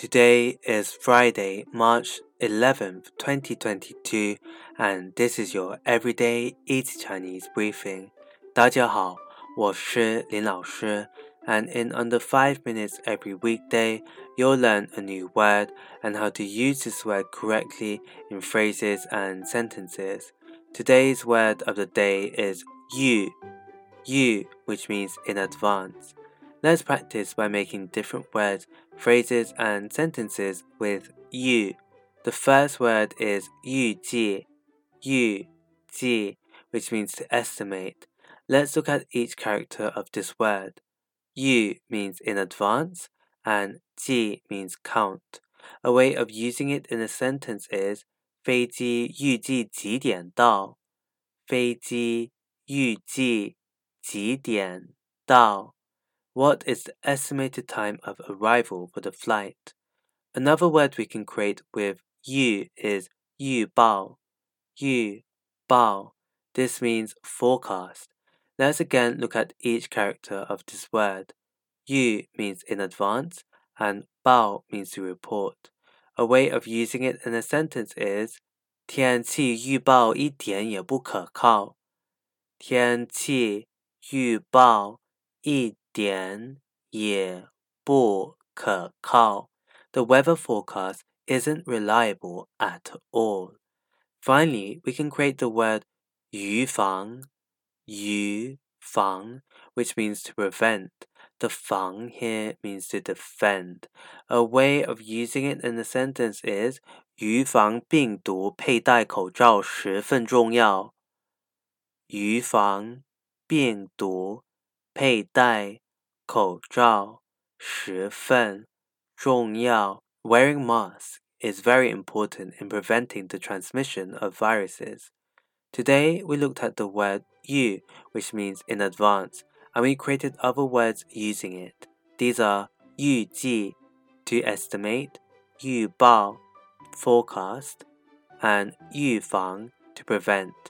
Today is Friday, March 11th, 2022, and this is your Everyday Easy Chinese Briefing. 大家好，我是林老师, and in under 5 minutes every weekday, you'll learn a new word and how to use this word correctly in phrases and sentences. Today's word of the day is yu, yu, which means in advance. Let's practice by making different words phrases and sentences with yu. The first word is yu ji, yu ji, which means to estimate. Let's look at each character of this word. Yu means in advance and ji means count. A way of using it in a sentence is Feiji yu ji ji dian dao. Feiji yu ji ji dian dao. What is the estimated time of arrival for the flight? Another word we can create with yu is yu bao. Yu bao. This means forecast. Let's again look at each character of this word. Yu means in advance and bao means to report. A way of using it in a sentence is 天气预报一点也不可靠。天气预报一点也不可靠。The weather forecast isn't reliable at all. Finally, we can create the word 预防,预防, which means to prevent. The 防 here means to defend. A way of using it in the sentence is 预防病毒佩戴口罩十分重要。预防病毒佩戴口罩十分重要。Wearing masks is very important in preventing the transmission of viruses. Today, we looked at the word yu, which means in advance, and we created other words using it. These are 预计 to estimate, 预报 forecast, and 预防 to prevent.